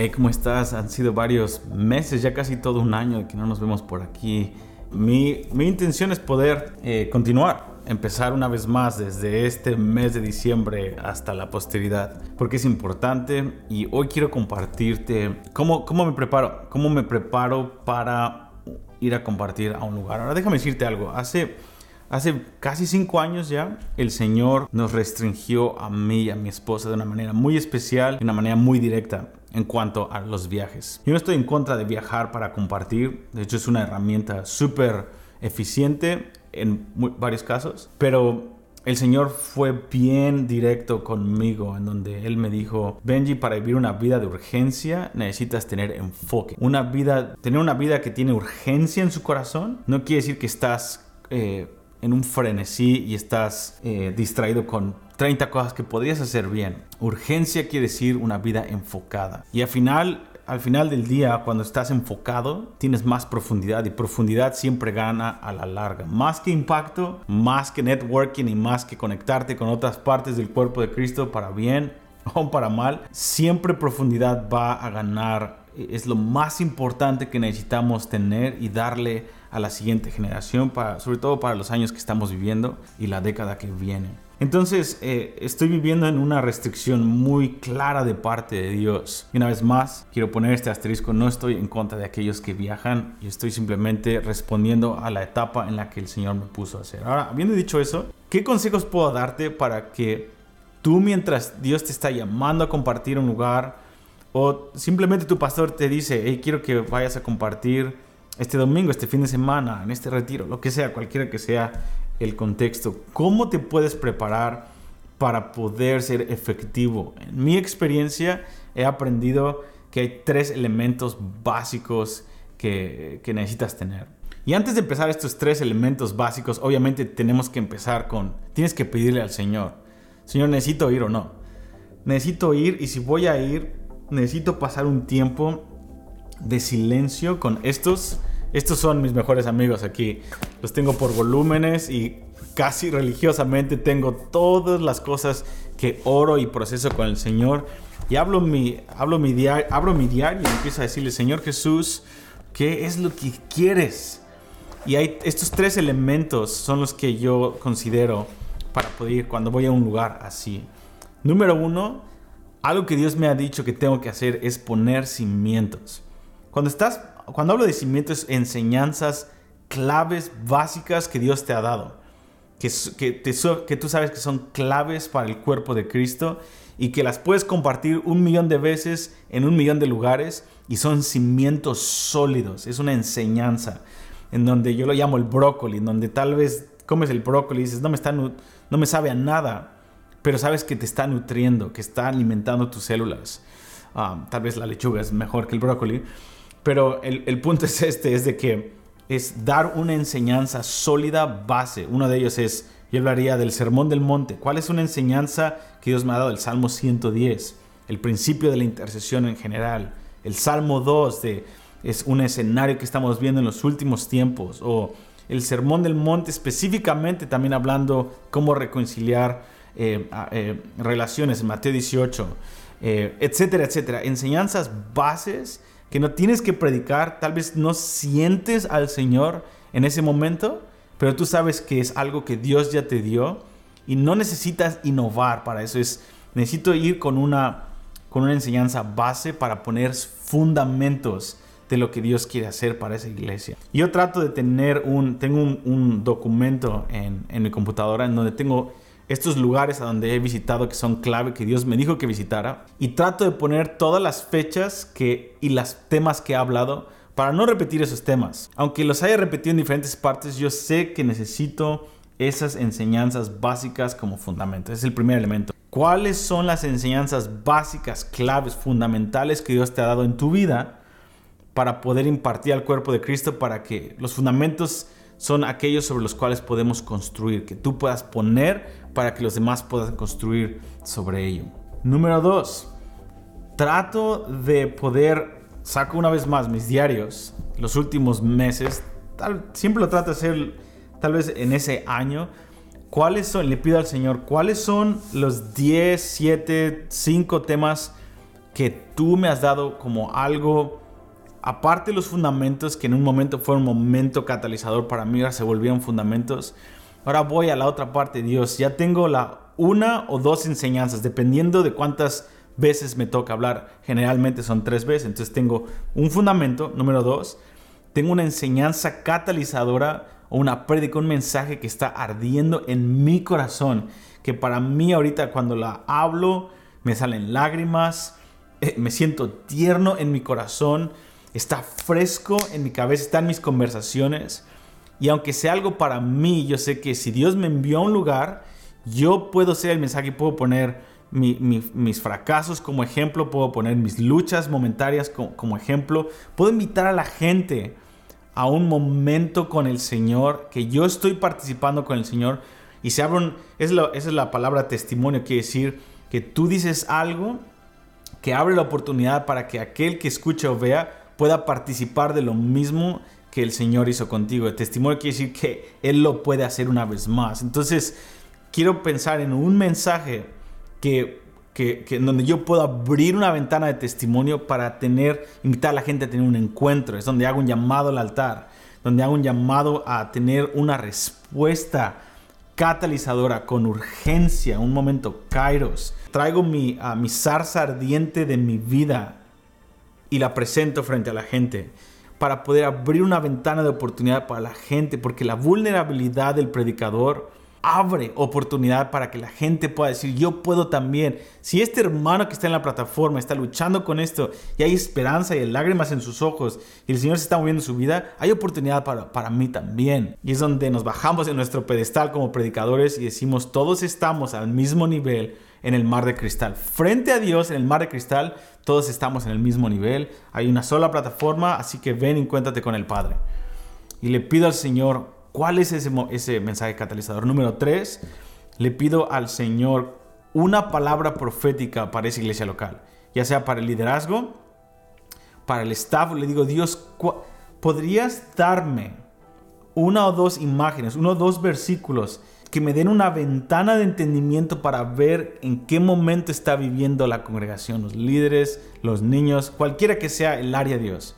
Hey, ¿cómo estás? Han sido varios meses, ya casi todo un año que no nos vemos por aquí. Mi, mi intención es poder eh, continuar, empezar una vez más desde este mes de diciembre hasta la posteridad, porque es importante y hoy quiero compartirte cómo, cómo me preparo, cómo me preparo para ir a compartir a un lugar. Ahora déjame decirte algo, hace Hace casi cinco años ya, el Señor nos restringió a mí y a mi esposa de una manera muy especial, de una manera muy directa en cuanto a los viajes. Yo no estoy en contra de viajar para compartir, de hecho es una herramienta súper eficiente en varios casos, pero el Señor fue bien directo conmigo en donde Él me dijo, Benji, para vivir una vida de urgencia necesitas tener enfoque. Una vida, tener una vida que tiene urgencia en su corazón no quiere decir que estás... Eh, en un frenesí y estás eh, distraído con 30 cosas que podrías hacer bien. Urgencia quiere decir una vida enfocada. Y al final, al final del día, cuando estás enfocado, tienes más profundidad y profundidad siempre gana a la larga. Más que impacto, más que networking y más que conectarte con otras partes del cuerpo de Cristo para bien o para mal, siempre profundidad va a ganar. Es lo más importante que necesitamos tener y darle a la siguiente generación, para, sobre todo para los años que estamos viviendo y la década que viene. Entonces, eh, estoy viviendo en una restricción muy clara de parte de Dios. Y una vez más, quiero poner este asterisco, no estoy en contra de aquellos que viajan y estoy simplemente respondiendo a la etapa en la que el Señor me puso a hacer. Ahora, habiendo dicho eso, ¿qué consejos puedo darte para que tú mientras Dios te está llamando a compartir un lugar o simplemente tu pastor te dice, hey, quiero que vayas a compartir este domingo, este fin de semana, en este retiro, lo que sea, cualquiera que sea el contexto, ¿cómo te puedes preparar para poder ser efectivo? En mi experiencia he aprendido que hay tres elementos básicos que, que necesitas tener. Y antes de empezar estos tres elementos básicos, obviamente tenemos que empezar con, tienes que pedirle al Señor, Señor, necesito ir o no. Necesito ir y si voy a ir, necesito pasar un tiempo de silencio con estos estos son mis mejores amigos aquí. Los tengo por volúmenes y casi religiosamente tengo todas las cosas que oro y proceso con el Señor. Y hablo mi, hablo mi diario, abro mi diario y empiezo a decirle, Señor Jesús, ¿qué es lo que quieres? Y hay estos tres elementos son los que yo considero para poder ir cuando voy a un lugar así. Número uno, algo que Dios me ha dicho que tengo que hacer es poner cimientos. Cuando estás cuando hablo de cimientos, enseñanzas claves básicas que Dios te ha dado, que, que, tú sabes que son claves para el cuerpo de Cristo y que las puedes compartir un millón de veces en un millón de lugares y son cimientos sólidos, es una enseñanza en donde yo lo llamo el brócoli, en donde tal vez comes el brócoli y dices, no me, está, no me sabe a nada, pero sabes que te está nutriendo, que está alimentando tus células. Ah, tal vez la lechuga es mejor que el brócoli, pero el, punto es este, es de que es dar una enseñanza sólida base. Uno de ellos es, yo hablaría del Sermón del Monte. ¿Cuál es una enseñanza que Dios me ha dado? El Salmo 110, el principio de la intercesión en general. El Salmo 2 de, es un escenario que estamos viendo en los últimos tiempos. O el Sermón del Monte específicamente también hablando cómo reconciliar eh, eh, relaciones en Mateo 18, eh, etcétera, etcétera. Enseñanzas bases que no tienes que predicar, tal vez no sientes al Señor en ese momento, pero tú sabes que es algo que Dios ya te dio y no necesitas innovar para eso. Es, necesito ir con una, con una enseñanza base para poner fundamentos de lo que Dios quiere hacer para esa iglesia. Yo trato de tener un, tengo un, documento en, en mi computadora en donde tengo estos lugares a donde he visitado que son clave, que Dios me dijo que visitara. Y trato de poner todas las fechas que, y los temas que he hablado para no repetir esos temas. Aunque los haya repetido en diferentes partes, yo sé que necesito esas enseñanzas básicas como fundamento. Es el primer elemento. ¿Cuáles son las enseñanzas básicas, claves, fundamentales que Dios te ha dado en tu vida para poder impartir al cuerpo de Cristo para que los fundamentos son aquellos sobre los cuales podemos construir, que tú puedas poner para que los demás puedan construir sobre ello. Número dos, trato de poder, saco una vez más mis diarios, los últimos meses, tal, siempre lo trato de hacer tal vez en ese año, cuáles son, le pido al Señor, cuáles son los 10, 7, 5 temas que tú me has dado como algo, aparte de los fundamentos, que en un momento fue un momento catalizador para mí, se volvieron fundamentos. Ahora voy a la otra parte, Dios, ya tengo la una o dos enseñanzas, dependiendo de cuántas veces me toca hablar. Generalmente son tres veces, entonces tengo un fundamento, número dos, tengo una enseñanza catalizadora o una prédica, un mensaje que está ardiendo en mi corazón, que para mí ahorita cuando la hablo me salen lágrimas, eh, me siento tierno en mi corazón, está fresco en mi cabeza, está en mis conversaciones. Y aunque sea algo para mí, yo sé que si Dios me envió a un lugar, yo puedo ser el mensaje y puedo poner mis fracasos como ejemplo, puedo poner mis luchas momentarias como, ejemplo, puedo invitar a la gente a un momento con el Señor, que yo estoy participando con el Señor y se abre esa es la palabra testimonio, quiere decir que tú dices algo que abre la oportunidad para que aquel que escuche o vea pueda participar de lo mismo que el Señor hizo contigo. El testimonio quiere decir que Él lo puede hacer una vez más. Entonces, quiero pensar en un mensaje que, que, en donde yo puedo abrir una ventana de testimonio para tener, invitar a la gente a tener un encuentro. Es donde hago un llamado al altar, donde hago un llamado a tener una respuesta catalizadora con urgencia, un momento kairos. Traigo mi, a mi zarza ardiente de mi vida y la presento frente a la gente para poder abrir una ventana de oportunidad para la gente, porque la vulnerabilidad del predicador abre oportunidad para que la gente pueda decir, yo puedo también. Si este hermano que está en la plataforma está luchando con esto y hay esperanza y lágrimas en sus ojos y el Señor se está moviendo en su vida, hay oportunidad para, para mí también. Y es donde nos bajamos en nuestro pedestal como predicadores y decimos, todos estamos al mismo nivel en el mar de cristal. Frente a Dios en el mar de cristal, todos estamos en el mismo nivel. Hay una sola plataforma, así que ven y cuéntate con el Padre. Y le pido al Señor ¿Cuál es ese, mensaje catalizador? Número tres, le pido al Señor una palabra profética para esa iglesia local, ya sea para el liderazgo, para el staff. Le digo, Dios, ¿podrías darme una o dos imágenes, uno o dos versículos que me den una ventana de entendimiento para ver en qué momento está viviendo la congregación, los líderes, los niños, cualquiera que sea el área de Dios?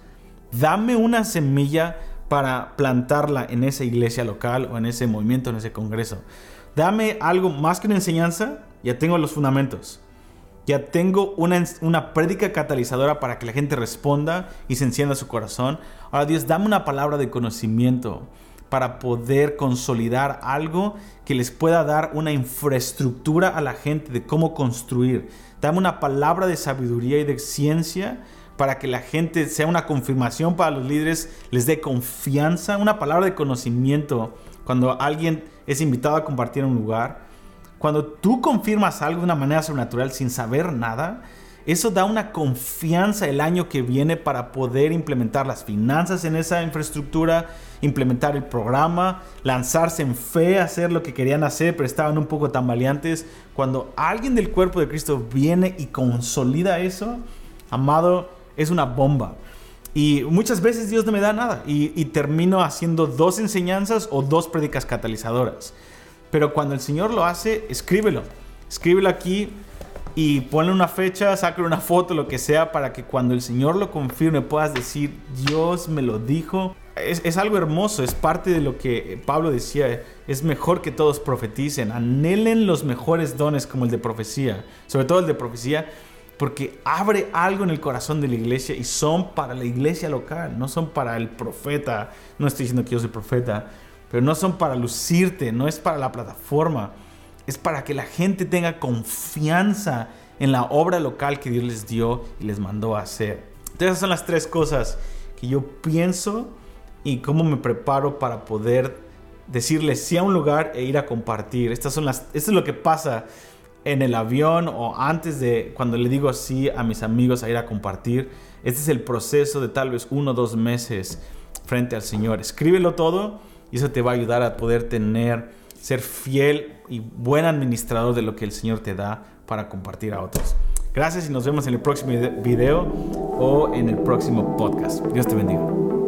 Dame una semilla para plantarla en esa iglesia local o en ese movimiento, en ese congreso. Dame algo más que una enseñanza, ya tengo los fundamentos. Ya tengo una, una prédica catalizadora para que la gente responda y se encienda su corazón. Ahora Dios, dame una palabra de conocimiento para poder consolidar algo que les pueda dar una infraestructura a la gente de cómo construir. Dame una palabra de sabiduría y de ciencia para que la gente sea una confirmación para los líderes, les dé confianza, una palabra de conocimiento cuando alguien es invitado a compartir un lugar. Cuando tú confirmas algo de una manera sobrenatural sin saber nada, eso da una confianza el año que viene para poder implementar las finanzas en esa infraestructura, implementar el programa, lanzarse en fe, hacer lo que querían hacer, pero estaban un poco tambaleantes. Cuando alguien del cuerpo de Cristo viene y consolida eso, amado, es una bomba. Y muchas veces Dios no me da nada y, termino haciendo dos enseñanzas o dos prédicas catalizadoras. Pero cuando el Señor lo hace, escríbelo. Escríbelo aquí y ponle una fecha, sácale una foto, lo que sea, para que cuando el Señor lo confirme puedas decir, Dios me lo dijo. Es, es, algo hermoso, es parte de lo que Pablo decía, es mejor que todos profeticen, anhelen los mejores dones como el de profecía, sobre todo el de profecía, porque abre algo en el corazón de la iglesia y son para la iglesia local, no son para el profeta. No estoy diciendo que yo soy profeta, pero no son para lucirte, no es para la plataforma, es para que la gente tenga confianza en la obra local que Dios les dio y les mandó a hacer. Entonces esas son las tres cosas que yo pienso y cómo me preparo para poder decirles sí a un lugar e ir a compartir. Estas son las, esto es lo que pasa en el avión o antes de cuando le digo así a mis amigos a ir a compartir. Este es el proceso de tal vez uno o dos meses frente al Señor. Escríbelo todo y eso te va a ayudar a poder tener, ser fiel y buen administrador de lo que el Señor te da para compartir a otros. Gracias y nos vemos en el próximo video o en el próximo podcast. Dios te bendiga.